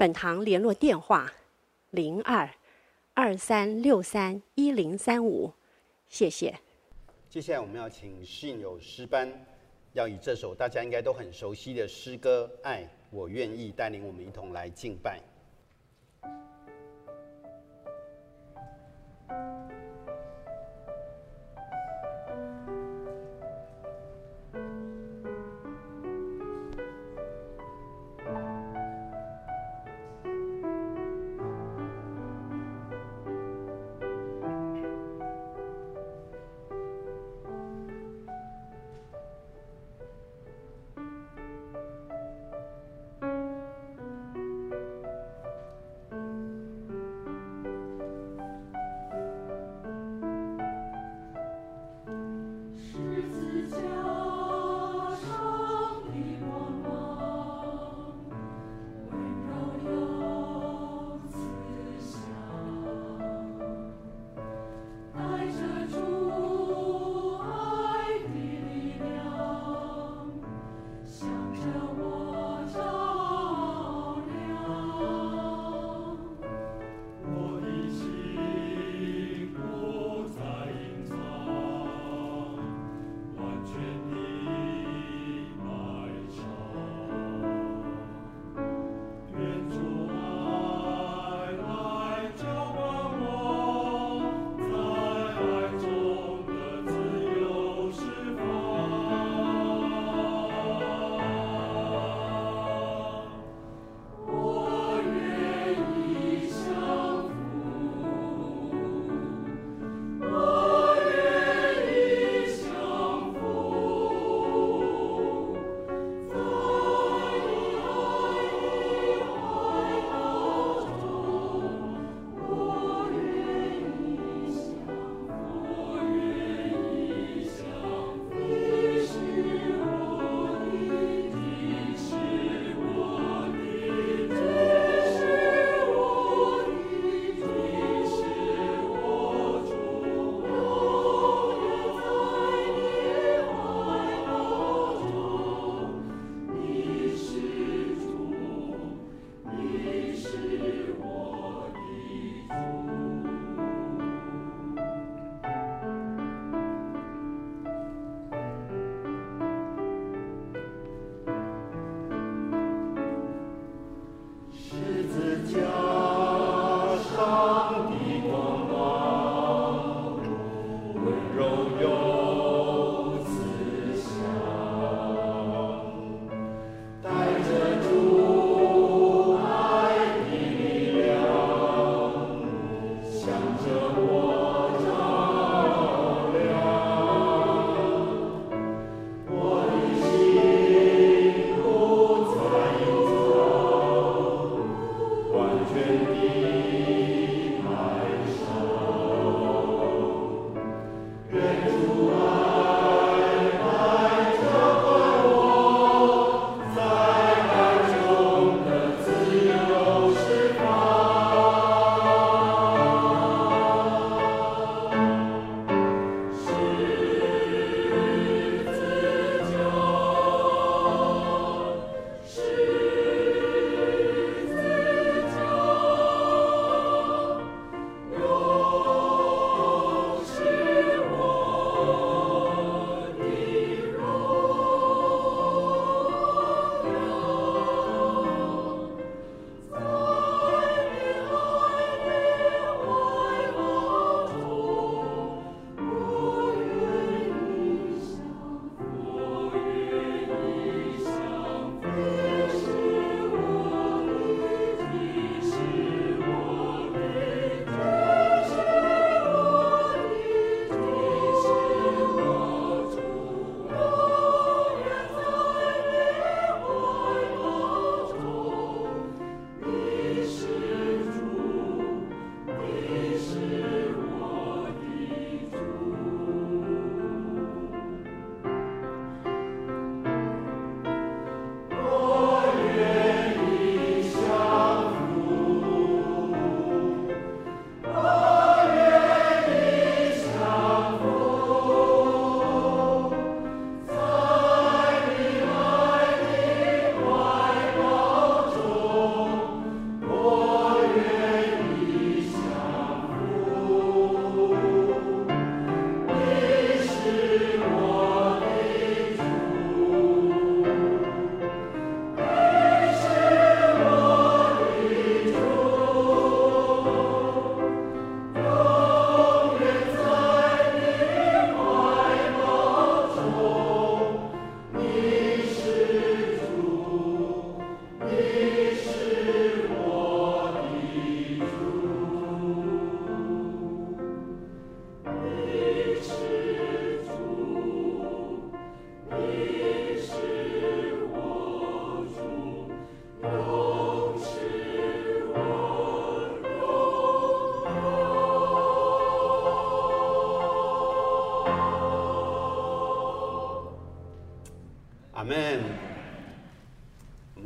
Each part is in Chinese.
本堂联络电话：零二二三六三一零三五，谢谢。接下来我们要请信友诗班，要以这首大家应该都很熟悉的诗歌《爱我愿意》，带领我们一同来敬拜。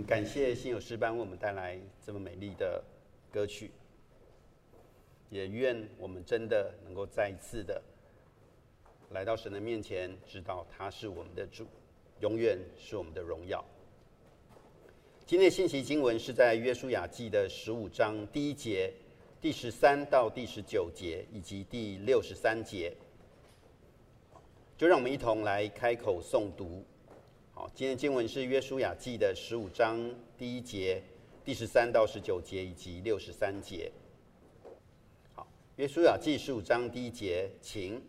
感谢信友诗班为我们带来这么美丽的歌曲，也愿我们真的能够再一次的来到神的面前，知道他是我们的主，永远是我们的荣耀。今天的信息经文是在约书亚记的十五章第一节、第十三到第十九节以及第六十三节，就让我们一同来开口诵读。好，今天经文是约书亚记的十五章第一节、第十三到十九节以及六十三节。好，约书亚记十五章第一节，请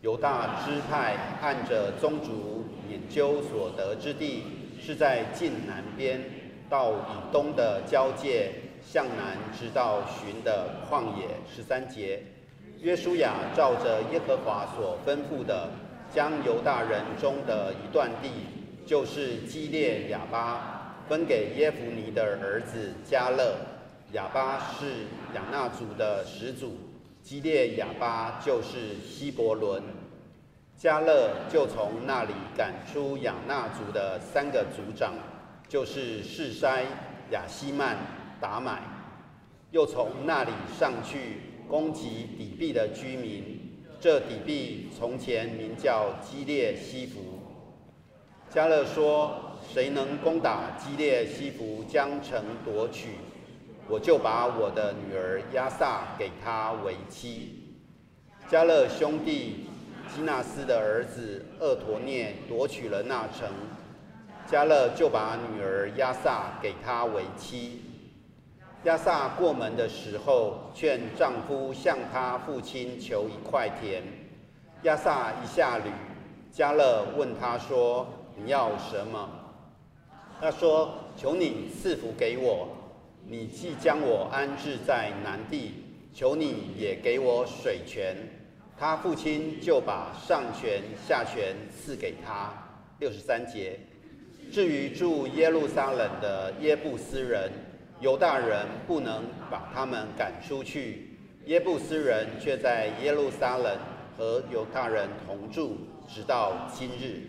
犹大支派按着宗族研究所得之地，是在近南边到以东的交界，向南直到寻的旷野。十三节，约书亚照着耶和华所吩咐的，将犹大人中的一段地。就是基列亚巴分给耶孚尼的儿子加勒，亚巴是亚衲族的始祖，基列亚巴就是希伯伦，加勒就从那里赶出亚衲族的三个族长，就是示筛、亚希曼、达买，又从那里上去攻击底壁的居民，这底壁从前名叫基列西弗。迦勒说：“谁能攻打基列西弗，将城夺取，我就把我的女儿亚撒给他为妻。”迦勒兄弟基纳斯的儿子厄陀聂夺取了那城，迦勒就把女儿亚撒给他为妻。亚撒过门的时候，劝丈夫向他父亲求一块田。亚撒一下驴，迦勒问他说。你要什么？他说：“求你赐福给我。你既将我安置在南地，求你也给我水泉。”他父亲就把上泉下泉赐给他。六十三节。至于住耶路撒冷的耶布斯人，犹大人不能把他们赶出去，耶布斯人却在耶路撒冷和犹大人同住，直到今日。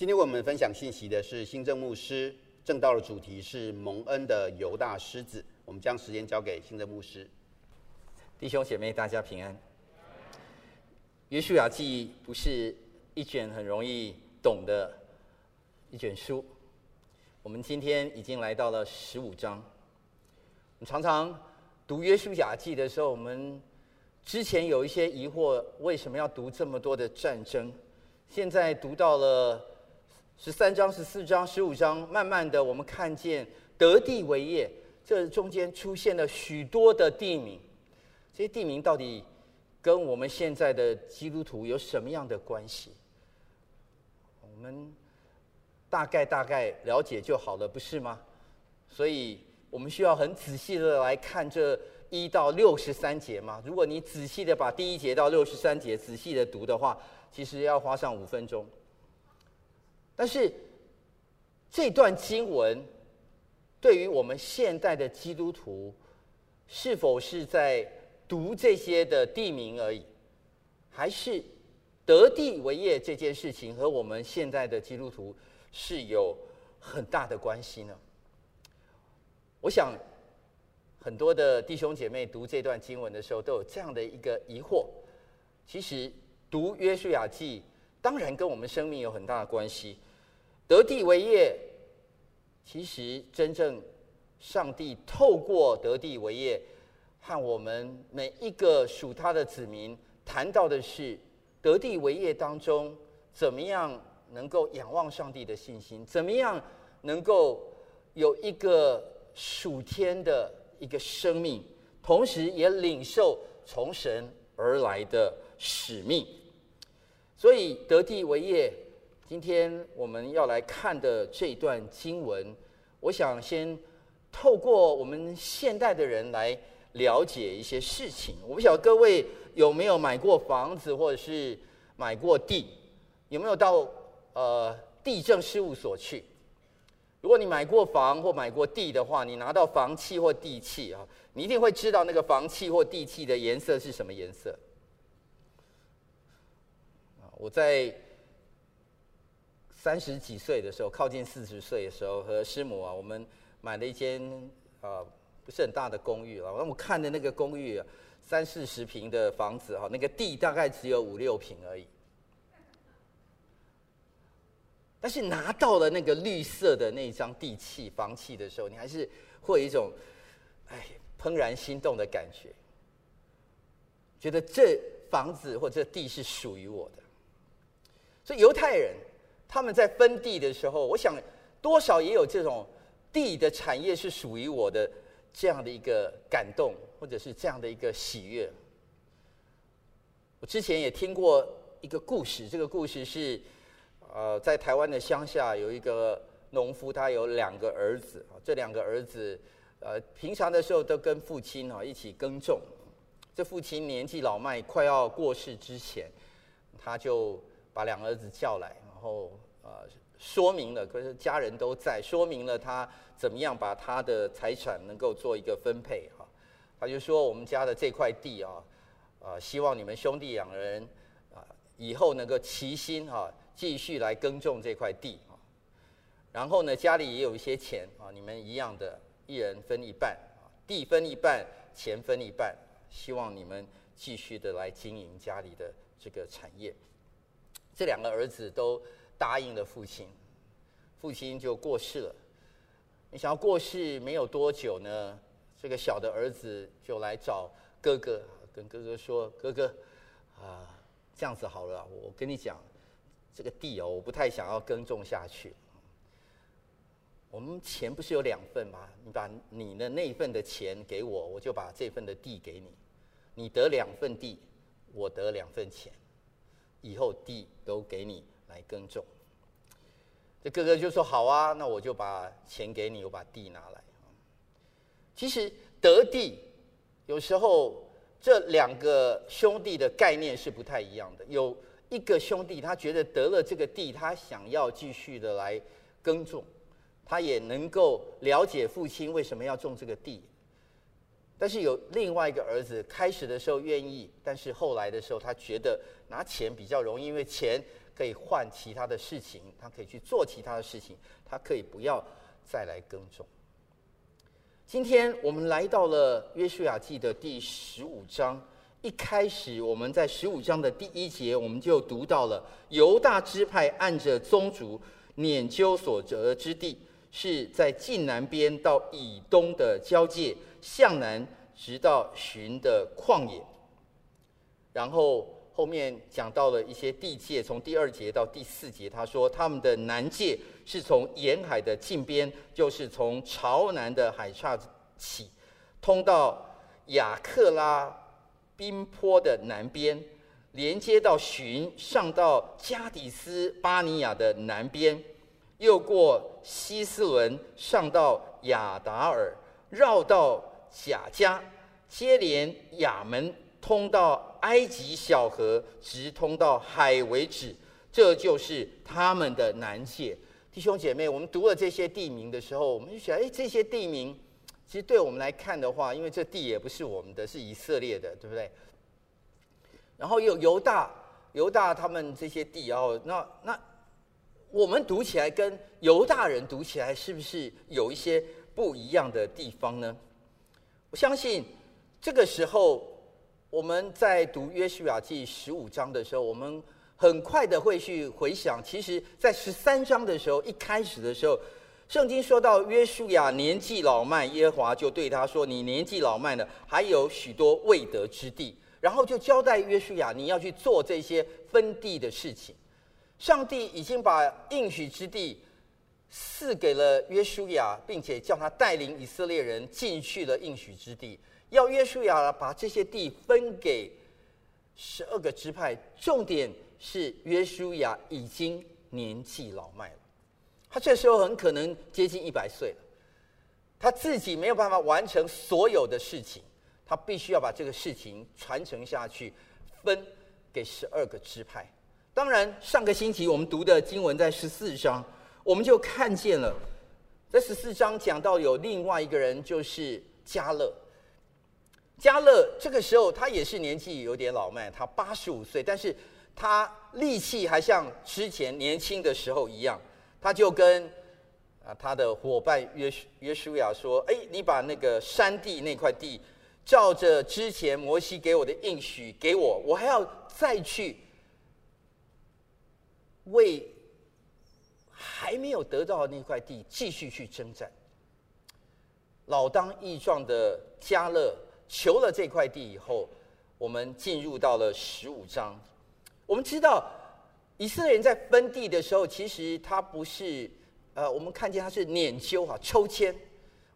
今天为我们分享信息的是新正牧师，正道的主题是蒙恩的犹大狮子。我们将时间交给新正牧师。弟兄姐妹，大家平安。约书亚记不是一卷很容易懂的一卷书。我们今天已经来到了十五章。我们常常读约书亚记的时候，我们之前有一些疑惑，为什么要读这么多的战争？现在读到了。十三章、十四章、十五章，慢慢的，我们看见得地为业，这中间出现了许多的地名。这些地名到底跟我们现在的基督徒有什么样的关系？我们大概大概了解就好了，不是吗？所以我们需要很仔细的来看这一到六十三节嘛。如果你仔细的把第一节到六十三节仔细的读的话，其实要花上五分钟。但是这段经文对于我们现代的基督徒，是否是在读这些的地名而已，还是得地为业这件事情和我们现在的基督徒是有很大的关系呢？我想很多的弟兄姐妹读这段经文的时候都有这样的一个疑惑。其实读约书亚记当然跟我们生命有很大的关系。得地为业，其实真正上帝透过得地为业，和我们每一个属他的子民谈到的是得地为业当中，怎么样能够仰望上帝的信心，怎么样能够有一个属天的一个生命，同时也领受从神而来的使命。所以得地为业。今天我们要来看的这一段经文，我想先透过我们现代的人来了解一些事情。我不晓得各位有没有买过房子，或者是买过地，有没有到呃地政事务所去？如果你买过房或买过地的话，你拿到房契或地契啊，你一定会知道那个房契或地契的颜色是什么颜色。我在。三十几岁的时候，靠近四十岁的时候，和师母啊，我们买了一间啊不是很大的公寓啊。那我看的那个公寓啊，三四十平的房子哈，那个地大概只有五六平而已。但是拿到了那个绿色的那张地契房契的时候，你还是会有一种哎怦然心动的感觉，觉得这房子或者这地是属于我的。所以犹太人他们在分地的时候，我想多少也有这种地的产业是属于我的这样的一个感动，或者是这样的一个喜悦。我之前也听过一个故事，这个故事是。呃，在台湾的乡下有一个农夫，他有两个儿子。这两个儿子，呃，平常的时候都跟父亲啊一起耕种。这父亲年纪老迈，快要过世之前，他就把两个儿子叫来，然后呃说明了，可是家人都在，说明了他怎么样把他的财产能够做一个分配哈。他就说：“我们家的这块地啊，呃，希望你们兄弟两人啊，以后能够齐心哈。”继续来耕种这块地啊，然后呢，家里也有一些钱啊，你们一样的，一人分一半啊，地分一半，钱分一半，希望你们继续的来经营家里的这个产业。这两个儿子都答应了父亲，父亲就过世了。你想要过世没有多久呢，这个小的儿子就来找哥哥，跟哥哥说：“哥哥啊，这样子好了，我跟你讲。”这个地哦，我不太想要耕种下去。我们钱不是有两份吗？你把你的那份的钱给我，我就把这份的地给你。你得两份地，我得两份钱，以后地都给你来耕种。这哥哥就说：“好啊，那我就把钱给你，我把地拿来。”其实得地，有时候这两个兄弟的概念是不太一样的。有。一个兄弟，他觉得得了这个地，他想要继续的来耕种，他也能够了解父亲为什么要种这个地。但是有另外一个儿子，开始的时候愿意，但是后来的时候，他觉得拿钱比较容易，因为钱可以换其他的事情，他可以去做其他的事情，他可以不要再来耕种。今天我们来到了约书亚记的第十五章。一开始，我们在十五章的第一节，我们就读到了犹大支派按着宗族拈阄所得之地，是在近南边到以东的交界，向南直到寻的旷野。然后后面讲到了一些地界，从第二节到第四节，他说他们的南界是从沿海的近边，就是从朝南的海岔起，通到雅克拉。冰坡的南边，连接到寻，上到加底斯巴尼亚的南边，又过希斯伦，上到亚达尔，绕到贾家，接连亚门，通到埃及小河，直通到海为止。这就是他们的南界。弟兄姐妹，我们读了这些地名的时候，我们就想：哎，这些地名。其实对我们来看的话，因为这地也不是我们的，是以色列的，对不对？然后有犹大，犹大他们这些地，然后那那我们读起来跟犹大人读起来是不是有一些不一样的地方呢？我相信这个时候我们在读约书亚记十五章的时候，我们很快的会去回想，其实在十三章的时候，一开始的时候。圣经说到约书亚年纪老迈，耶和华就对他说：“你年纪老迈了，还有许多未得之地。”然后就交代约书亚，你要去做这些分地的事情。上帝已经把应许之地赐给了约书亚，并且叫他带领以色列人进去了应许之地。要约书亚把这些地分给十二个支派，重点是约书亚已经年纪老迈了。他这时候很可能接近一百岁了，他自己没有办法完成所有的事情，他必须要把这个事情传承下去，分给十二个支派。当然，上个星期我们读的经文在十四章，我们就看见了，在十四章讲到有另外一个人，就是加勒。加勒这个时候他也是年纪有点老迈，他八十五岁，但是他力气还像之前年轻的时候一样，他就跟啊他的伙伴约约书亚说：“哎，你把那个山地那块地，照着之前摩西给我的应许给我，我还要再去为还没有得到那块地继续去征战。”老当益壮的加勒求了这块地以后，我们进入到了十五章。我们知道以色列人在分地的时候，其实他不是呃，我们看见他是拈阄哈抽签。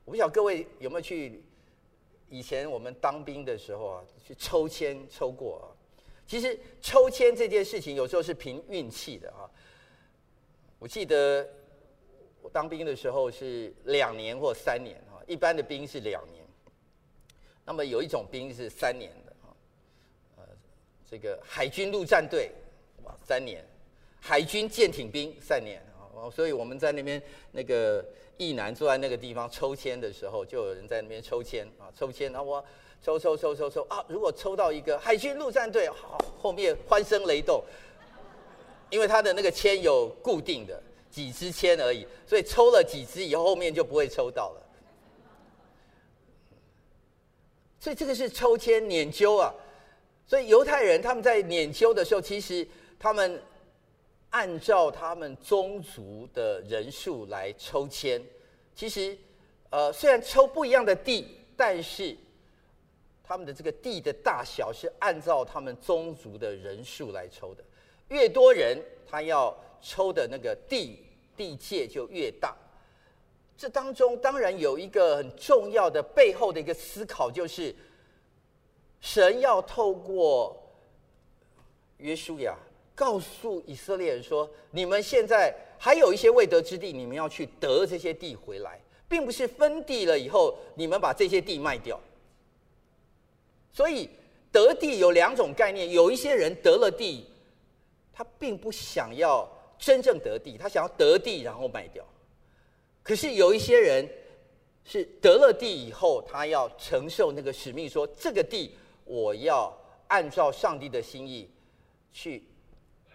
我不晓得各位有没有去以前我们当兵的时候啊，去抽签抽过啊。其实抽签这件事情有时候是凭运气的啊。我记得我当兵的时候是两年或三年。一般的兵是两年，那么有一种兵是三年的啊，呃，这个海军陆战队哇三年，海军舰艇兵三年啊，所以我们在那边那个役男坐在那个地方抽签的时候，就有人在那边抽签啊，抽签，然后我抽抽抽抽抽啊，如果抽到一个海军陆战队，好，后面欢声雷动，因为他的那个签有固定的几支签而已，所以抽了几支以后，后面就不会抽到了。所以这个是抽签拈阄啊，所以犹太人他们在拈阄的时候，其实他们按照他们宗族的人数来抽签。其实，呃，虽然抽不一样的地，但是他们的这个地的大小是按照他们宗族的人数来抽的。越多人，他要抽的那个地地界就越大。这当中当然有一个很重要的背后的一个思考，就是神要透过约书亚告诉以色列人说：你们现在还有一些未得之地，你们要去得这些地回来，并不是分地了以后你们把这些地卖掉。所以得地有两种概念，有一些人得了地，他并不想要真正得地，他想要得地然后卖掉。可是有一些人是得了地以后，他要承受那个使命，说这个地我要按照上帝的心意去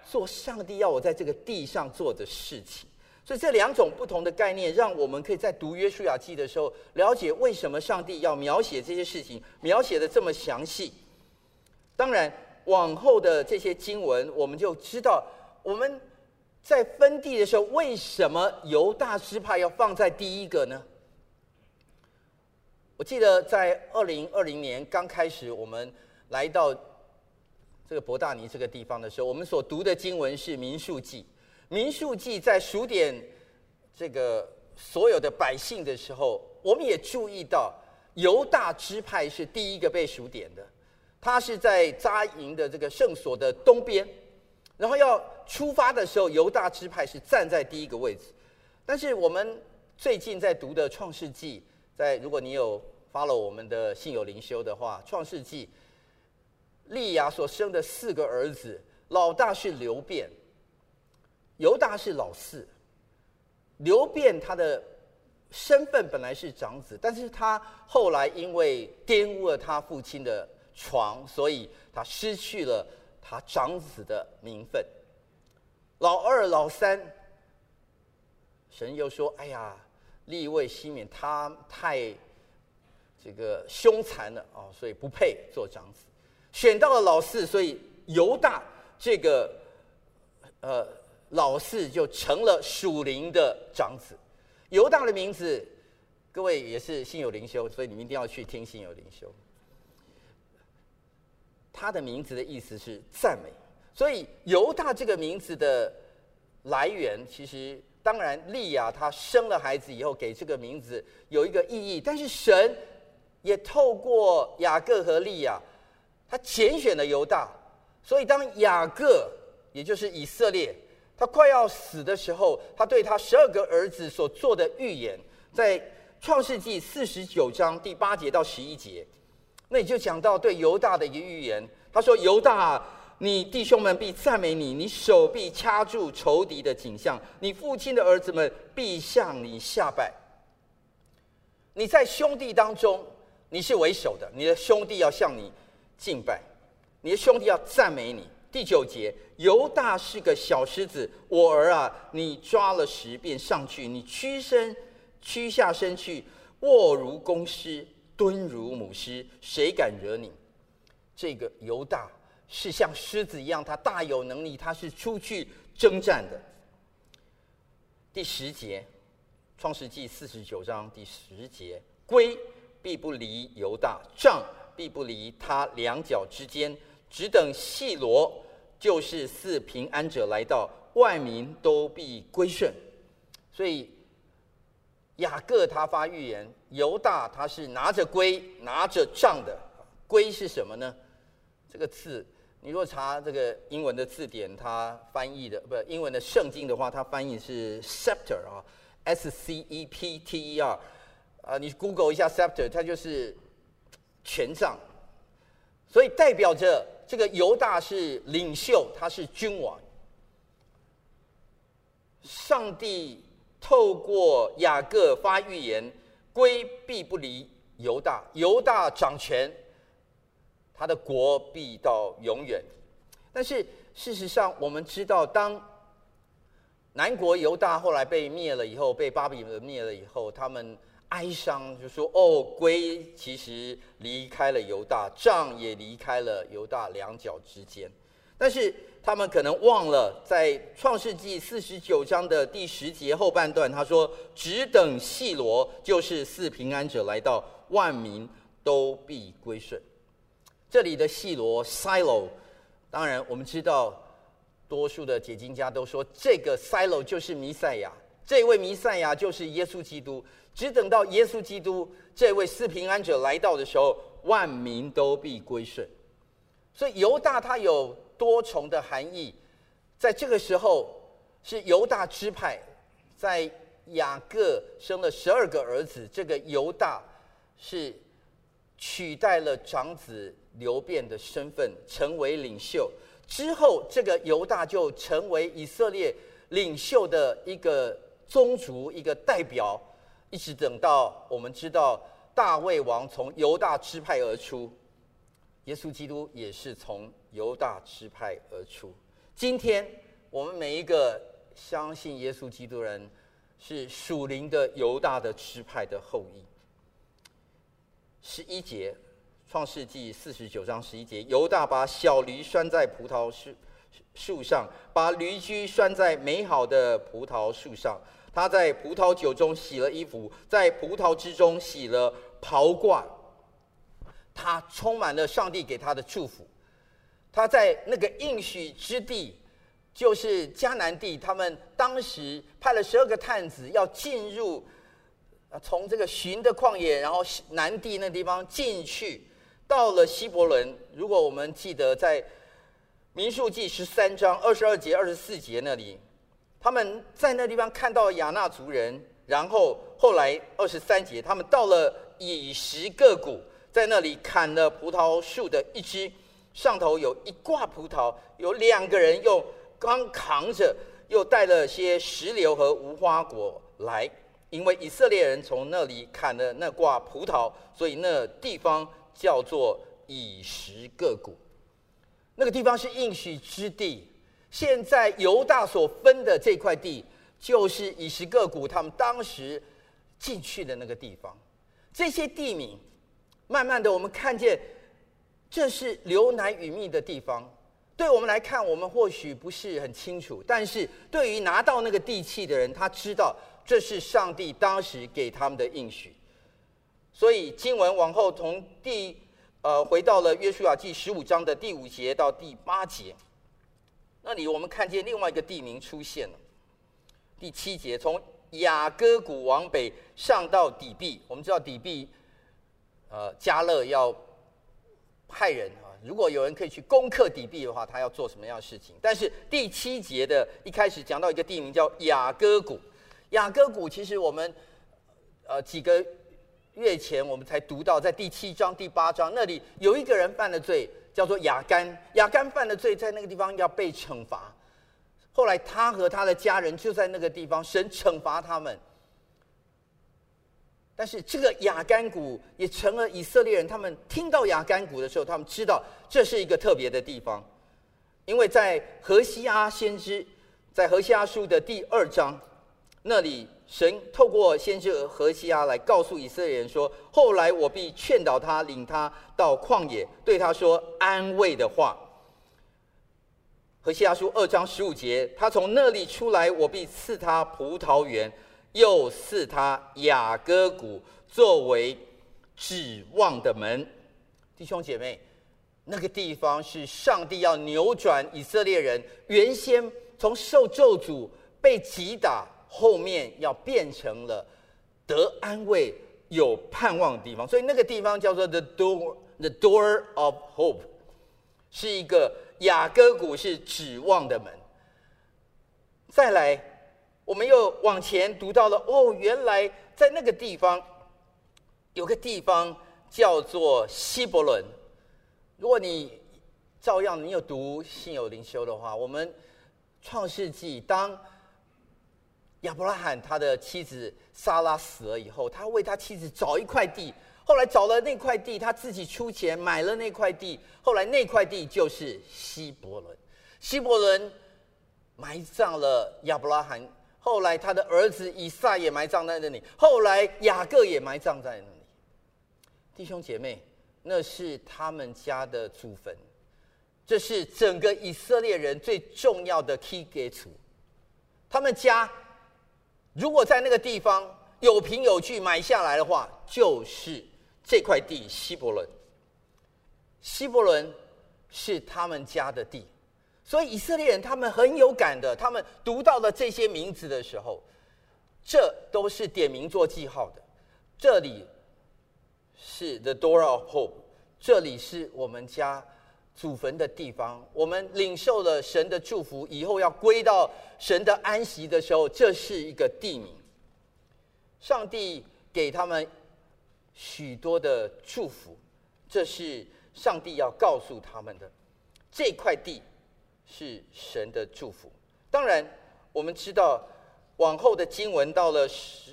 做上帝要我在这个地上做的事情。所以这两种不同的概念，让我们可以在读约书亚记的时候，了解为什么上帝要描写这些事情，描写的这么详细。当然，往后的这些经文，我们就知道我们。在分地的时候，为什么犹大支派要放在第一个呢？我记得在二零二零年刚开始，我们来到这个伯大尼这个地方的时候，我们所读的经文是《民数记》。《民数记》在数点这个所有的百姓的时候，我们也注意到犹大支派是第一个被数点的，他是在扎营的这个圣所的东边。然后要出发的时候，犹大支派是站在第一个位置。但是我们最近在读的《创世纪》，在如果你有 follow 我们的信友灵修的话，《创世纪》利亚所生的四个儿子，老大是流便，犹大是老四。流便他的身份本来是长子，但是他后来因为玷污了他父亲的床，所以他失去了。他长子的名分，老二、老三，神又说：“哎呀，立位、西缅他太这个凶残了啊，所以不配做长子。选到了老四，所以犹大这个呃老四就成了属灵的长子。犹大的名字，各位也是心有灵修，所以你们一定要去听心有灵修。”他的名字的意思是赞美，所以犹大这个名字的来源，其实当然利亚他生了孩子以后给这个名字有一个意义，但是神也透过雅各和利亚，他拣选了犹大，所以当雅各也就是以色列他快要死的时候，他对他十二个儿子所做的预言，在创世纪四十九章第八节到十一节。那你就讲到对犹大的一个预言，他说：“犹大，你弟兄们必赞美你，你手臂掐住仇敌的景象，你父亲的儿子们必向你下拜。你在兄弟当中，你是为首的，你的兄弟要向你敬拜，你的兄弟要赞美你。第九节，犹大是个小狮子，我儿啊，你抓了食便上去，你屈身屈下身去，卧如公狮，蹲如母狮，谁敢惹你？这个犹大是像狮子一样，他大有能力，他是出去征战的。第十节，创世纪四十九章第十节，龟必不离犹大，杖必不离他两脚之间。只等细罗，就是四平安者来到，万民都必归顺。所以雅各他发预言，犹大他是拿着圭、拿着杖的。圭是什么呢？这个字，你若查这个英文的字典，它翻译的不英文的圣经的话，它翻译是 scepter 啊，S C E P T E R 啊，你 Google 一下 scepter，它就是权杖，所以代表着。这个犹大是领袖，他是君王。上帝透过雅各发预言，圭必不离犹大，犹大掌权，他的国必到永远。但是事实上，我们知道，当南国犹大后来被灭了以后，被巴比伦灭了以后，他们。哀伤就说：“哦，圭其实离开了犹大，杖也离开了犹大两脚之间。但是他们可能忘了，在创世纪四十九章的第十节后半段，他说：‘只等细罗，就是四平安者来到，万民都必归顺。’这里的细罗 （Silo），当然我们知道，多数的解经家都说，这个 Silo 就是弥赛亚，这位弥赛亚就是耶稣基督。”只等到耶稣基督这位四平安者来到的时候，万民都必归顺。所以犹大他有多重的含义，在这个时候是犹大支派，在雅各生了十二个儿子，这个犹大是取代了长子流便的身份，成为领袖。之后，这个犹大就成为以色列领袖的一个宗族，一个代表。一直等到我们知道大卫王从犹大支派而出，耶稣基督也是从犹大支派而出。今天我们每一个相信耶稣基督人，是属灵的犹大的支派的后裔。十一节，创世纪四十九章十一节，犹大把小驴拴在葡萄树树上，把驴驹拴在美好的葡萄树上。他在葡萄酒中洗了衣服，在葡萄汁中洗了袍褂。他充满了上帝给他的祝福。他在那个应许之地，就是迦南地，他们当时派了十二个探子要进入，从这个寻的旷野，然后南地那地方进去，到了希伯伦。如果我们记得在民数记十三章二十二节、二十四节那里。他们在那地方看到亚衲族人，然后后来二十三节，他们到了以实各谷，在那里砍了葡萄树的一枝，上头有一挂葡萄，有两个人用刚扛着，又带了些石榴和无花果来，因为以色列人从那里砍了那挂葡萄，所以那地方叫做以石各谷，那个地方是应许之地。现在犹大所分的这块地，就是以石各谷他们当时进去的那个地方。这些地名，慢慢的我们看见，这是流奶与蜜的地方。对我们来看，我们或许不是很清楚，但是对于拿到那个地契的人，他知道这是上帝当时给他们的应许。所以经文往后从第呃回到了约书亚记十五章的第五节到第八节。那里我们看见另外一个地名出现了，第七节，从雅各谷往北上到底壁。我们知道底壁，呃，加勒要派人啊，如果有人可以去攻克底壁的话，他要做什么样的事情？但是第七节的一开始讲到一个地名叫雅各谷，雅各谷其实我们呃几个月前我们才读到，在第七章、第八章那里有一个人犯了罪。叫做雅干，雅干犯了罪，在那个地方要被惩罚。后来他和他的家人就在那个地方，神惩罚他们。但是这个亚干谷也成了以色列人，他们听到亚干谷的时候，他们知道这是一个特别的地方，因为在何西阿先知，在何西阿书的第二章，那里神透过先知何西阿来告诉以色列人说：“后来我必劝导他，领他到旷野，对他说安慰的话。”何西阿书二章十五节，他从那里出来，我必赐他葡萄园，又赐他雅各谷作为指望的门。弟兄姐妹，那个地方是上帝要扭转以色列人原先从受咒诅被击打，后面要变成了得安慰、有盼望的地方。所以那个地方叫做 the door，the door of hope，是一个雅各谷，是指望的门。再来，我们又往前读到了，哦，原来在那个地方有个地方。叫做希伯伦。如果你照样你有读信有灵修的话，我们创世纪当亚伯拉罕他的妻子撒拉死了以后，他为他妻子找一块地，后来找了那块地，他自己出钱买了那块地，后来那块地就是希伯伦。希伯伦埋葬了亚伯拉罕，后来他的儿子以撒也埋葬在那里，后来雅各也埋葬在那里。弟兄姐妹，那是他们家的祖坟，这是整个以色列人最重要的基础。他们家如果在那个地方有凭有据买下来的话，就是这块地希伯伦。希伯伦是他们家的地，所以以色列人他们很有感的。他们读到了这些名字的时候，这都是点名做记号的。这里。是 The Door of Hope，这里是我们家祖坟的地方。我们领受了神的祝福，以后要归到神的安息的时候，这是一个地名。上帝给他们许多的祝福，这是上帝要告诉他们的。这块地是神的祝福。当然，我们知道往后的经文到了十。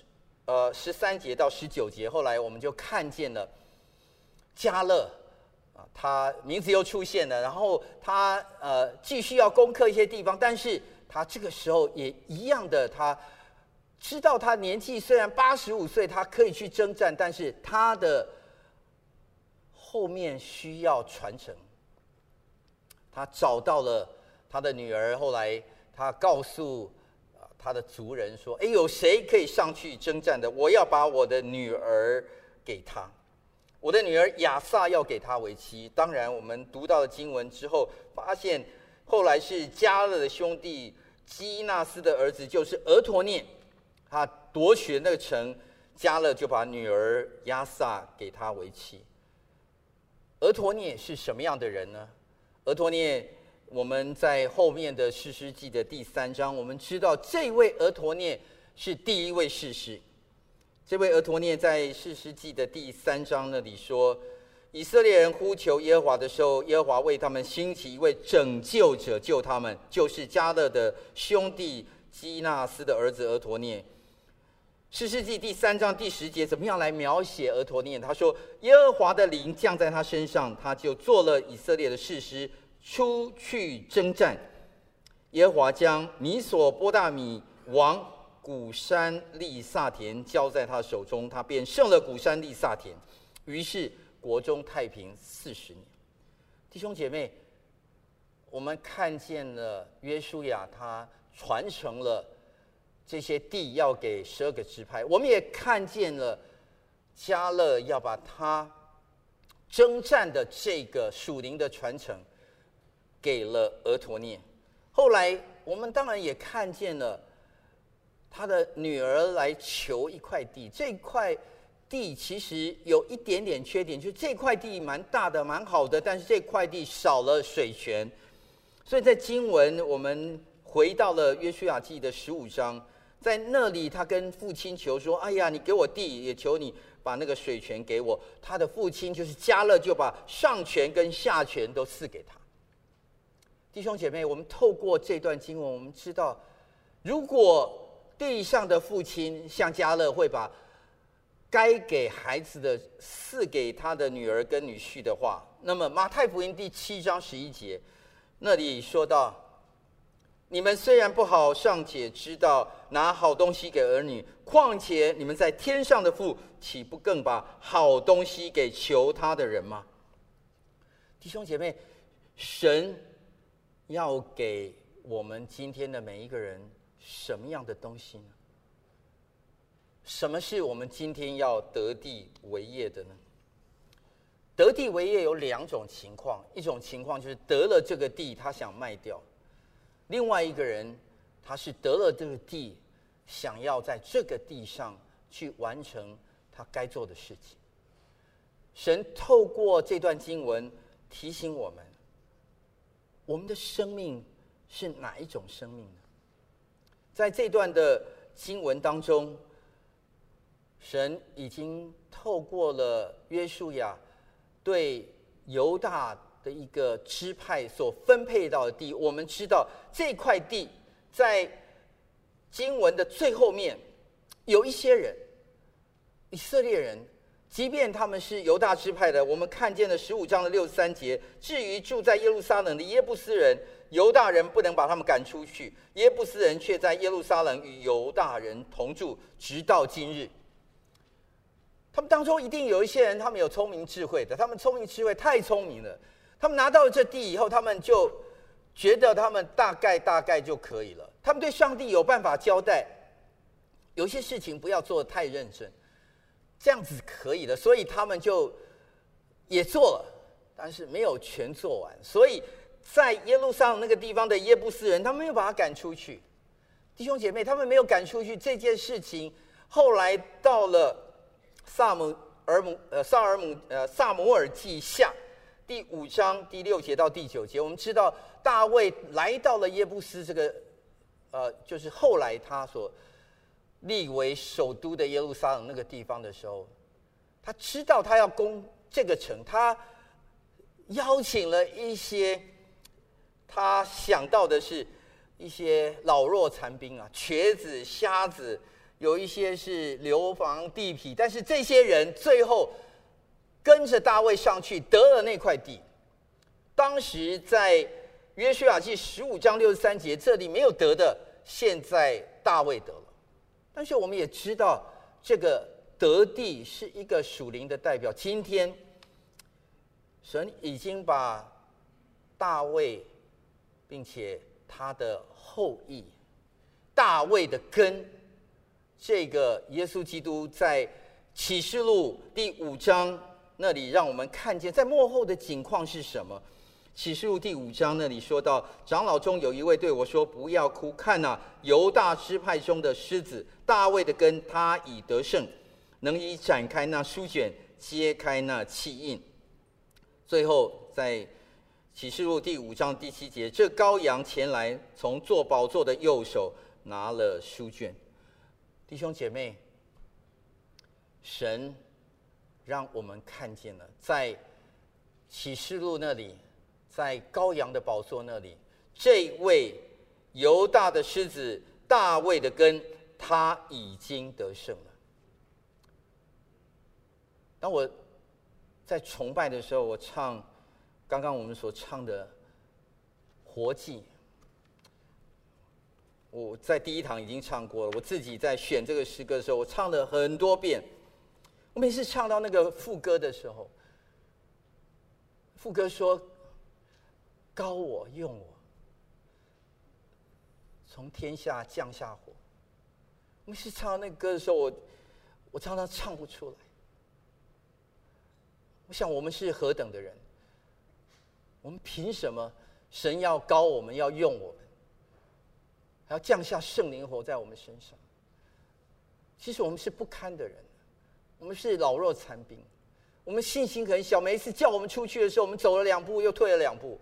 呃，十三节到十九节，后来我们就看见了迦勒啊，他名字又出现了，然后他呃继续要攻克一些地方，但是他这个时候也一样的，他知道他年纪虽然八十五岁，他可以去征战，但是他的后面需要传承。他找到了他的女儿，后来他告诉。他的族人说：“哎，有谁可以上去征战的？我要把我的女儿给他，我的女儿亚萨要给他为妻。当然，我们读到了经文之后，发现后来是迦勒的兄弟基纳斯的儿子，就是俄陀聂，他夺取那个城，迦勒就把女儿亚萨给他为妻。俄陀聂是什么样的人呢？俄陀聂。”我们在后面的士师记的第三章，我们知道这位俄陀聂是第一位士师。这位俄陀聂在士师记的第三章那里说，以色列人呼求耶和华的时候，耶和华为他们兴起一位拯救者救他们，就是迦勒的兄弟基纳斯的儿子俄陀聂。士师记第三章第十节怎么样来描写俄陀聂？他说，耶和华的灵降在他身上，他就做了以色列的士师。出去征战，耶和华将米索波大米王古山利萨田交在他手中，他便胜了古山利萨田，于是国中太平四十年。弟兄姐妹，我们看见了约书亚，他传承了这些地要给十二个支派，我们也看见了加勒要把他征战的这个属灵的传承。给了俄陀聂，后来我们当然也看见了他的女儿来求一块地。这块地其实有一点点缺点，就是这块地蛮大的、蛮好的，但是这块地少了水泉。所以在经文，我们回到了约书亚记的十五章，在那里他跟父亲求说：“哎呀，你给我地，也求你把那个水泉给我。”他的父亲就是加勒，就把上泉跟下泉都赐给他。弟兄姐妹，我们透过这段经文，我们知道，如果地上的父亲像迦勒会把该给孩子的赐给他的女儿跟女婿的话，那么马太福音第七章十一节那里说到。你们虽然不好，尚且知道拿好东西给儿女，况且你们在天上的父，岂不更把好东西给求他的人吗？弟兄姐妹，神要给我们今天的每一个人什么样的东西呢？什么是我们今天要得地为业的呢？得地为业有两种情况，一种情况就是得了这个地，他想卖掉。另外一个人，他是得了这个地，想要在这个地上去完成他该做的事情。神透过这段经文提醒我们：我们的生命是哪一种生命呢？在这段的经文当中，神已经透过了约书亚对犹大。的一个支派所分配到的地，我们知道这块地在经文的最后面，有一些人，以色列人，即便他们是犹大支派的，我们看见了十五章的六十三节。至于住在耶路撒冷的耶布斯人，犹大人不能把他们赶出去，耶布斯人却在耶路撒冷与犹大人同住，直到今日。他们当中一定有一些人，他们有聪明智慧的，他们聪明智慧太聪明了。他们拿到了这地以后，他们就觉得他们大概大概就可以了。他们对上帝有办法交代，有些事情不要做的太认真，这样子可以的。所以他们就也做了，但是没有全做完。所以在耶路撒冷那个地方的耶布斯人，他们没有把他赶出去。弟兄姐妹，他们没有赶出去这件事情，后来到了撒母耳母呃撒尔母呃撒母耳记下。第五章第六节到第九节，我们知道大卫来到了耶布斯这个，呃，就是后来他所立为首都的耶路撒冷那个地方的时候，他知道他要攻这个城，他邀请了一些他想到的是一些老弱残兵啊，瘸子、瞎子，有一些是流亡地痞，但是这些人最后。跟着大卫上去得了那块地。当时在约书亚记十五章六十三节，这里没有得的，现在大卫得了。但是我们也知道，这个得地是一个属灵的代表。今天神已经把大卫，并且他的后裔，大卫的根，这个耶稣基督，在启示录第五章。那里让我们看见，在幕后的景况是什么？启示录第五章那里说到，长老中有一位对我说：“不要哭，看呐，犹大支派中的狮子大卫的根，他已得胜，能以展开那书卷，揭开那气印。”最后在启示录第五章第七节，这羔羊前来，从坐宝座的右手拿了书卷。弟兄姐妹，神。让我们看见了，在启示录那里，在羔羊的宝座那里，这位犹大的狮子大卫的根，他已经得胜了。当我在崇拜的时候，我唱刚刚我们所唱的《活祭》，我在第一堂已经唱过了。我自己在选这个诗歌的时候，我唱了很多遍。我每次唱到那个副歌的时候，副歌说：“高我用我，从天下降下火。”我每次唱那歌的时候，我我常常唱不出来。我想我们是何等的人？我们凭什么神要高我们，要用我们，还要降下圣灵活在我们身上？其实我们是不堪的人。我们是老弱残兵，我们信心很小。每一次叫我们出去的时候，我们走了两步又退了两步。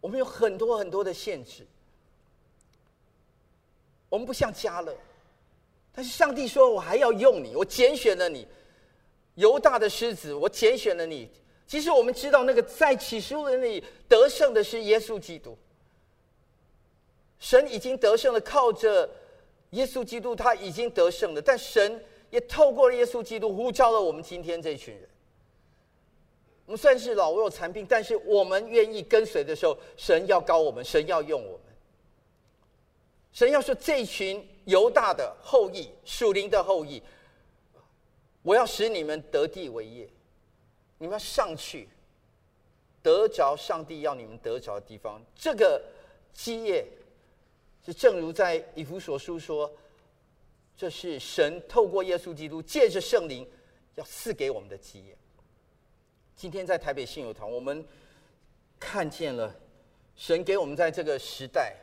我们有很多很多的限制。我们不像迦勒，但是上帝说：“我还要用你，我拣选了你，犹大的狮子，我拣选了你。”其实我们知道，那个在启示录里得胜的是耶稣基督。神已经得胜了，靠着。耶稣基督他已经得胜了，但神也透过了耶稣基督呼召了我们今天这群人。我们算是老弱残兵，但是我们愿意跟随的时候，神要膏我们，神要用我们。神要说：“这群犹大的后裔，属灵的后裔，我要使你们得地为业，你们要上去，得着上帝要你们得着的地方。这个基业，是正如在以弗所书说，这是神透过耶稣基督，借着圣灵要赐给我们的基业。”今天在台北信友堂，我们看见了神给我们在这个时代，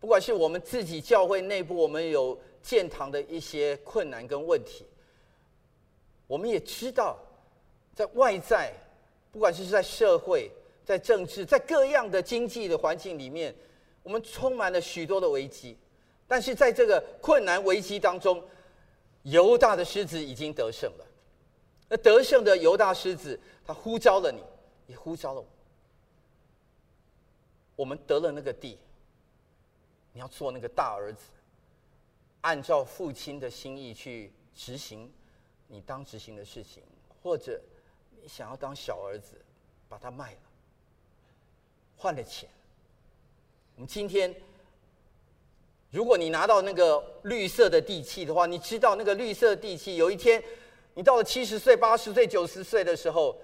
不管是我们自己教会内部，我们有建堂的一些困难跟问题，我们也知道，在外在，不管是在社会、在政治、在各样的经济的环境里面，我们充满了许多的危机。但是在这个困难危机当中，犹大的狮子已经得胜了。那得胜的犹大狮子，他呼召了你，也呼召了我。我们得了那个地，你要做那个大儿子，按照父亲的心意去执行你当执行的事情，或者你想要当小儿子，把它卖了，换了钱。我们今天，如果你拿到那个绿色的地契的话，你知道那个绿色地契有一天。你到了七十岁、八十岁、九十岁的时候，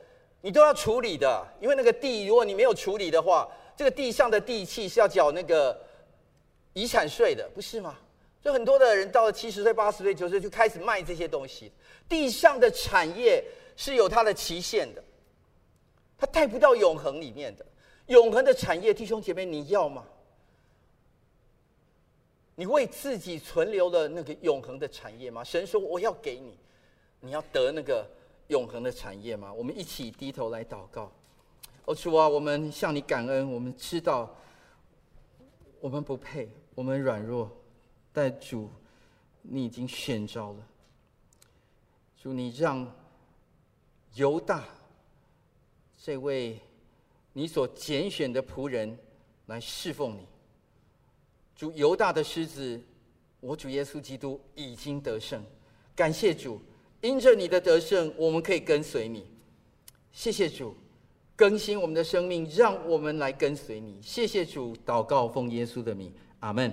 你都要处理的，因为那个地，如果你没有处理的话，这个地上的地契是要缴那个遗产税的，不是吗？就很多的人到了七十岁、八十岁、九十岁就开始卖这些东西。地上的产业是有它的期限的，它带不到永恒里面的。永恒的产业，弟兄姐妹，你要吗？你为自己存留了那个永恒的产业吗？神说：“我要给你。”你要得那个永恒的产业吗？我们一起低头来祷告。哦，主啊，我们向你感恩。我们知道我们不配，我们软弱，但主，你已经选召了。主，你让犹大这位你所拣选的仆人来侍奉你。主，犹大的狮子，我主耶稣基督已经得胜。感谢主。因着你的得胜，我们可以跟随你。谢谢主，更新我们的生命，让我们来跟随你。谢谢主，祷告奉耶稣的名，阿门。